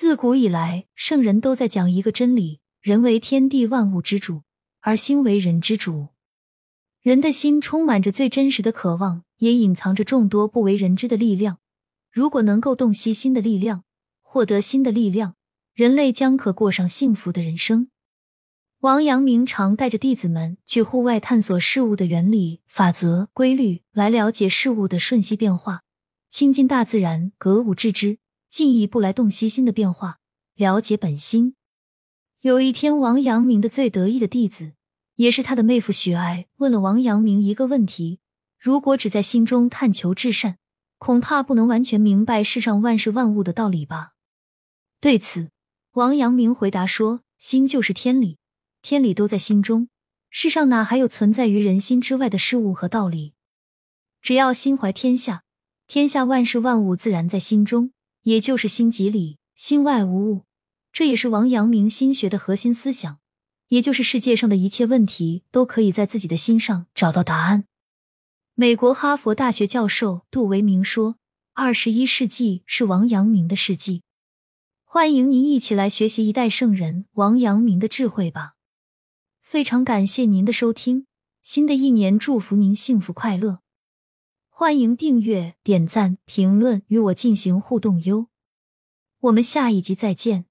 自古以来，圣人都在讲一个真理：人为天地万物之主，而心为人之主。人的心充满着最真实的渴望，也隐藏着众多不为人知的力量。如果能够洞悉心的力量，获得新的力量，人类将可过上幸福的人生。王阳明常带着弟子们去户外探索事物的原理、法则、规律，来了解事物的瞬息变化，亲近大自然，格物致知，进一步来洞悉心的变化，了解本心。有一天，王阳明的最得意的弟子，也是他的妹夫许爱，问了王阳明一个问题：如果只在心中探求至善，恐怕不能完全明白世上万事万物的道理吧？对此，王阳明回答说：“心就是天理。”天理都在心中，世上哪还有存在于人心之外的事物和道理？只要心怀天下，天下万事万物自然在心中，也就是心即理，心外无物。这也是王阳明心学的核心思想，也就是世界上的一切问题都可以在自己的心上找到答案。美国哈佛大学教授杜维明说：“二十一世纪是王阳明的世纪。”欢迎您一起来学习一代圣人王阳明的智慧吧。非常感谢您的收听，新的一年祝福您幸福快乐，欢迎订阅、点赞、评论与我进行互动哟，我们下一集再见。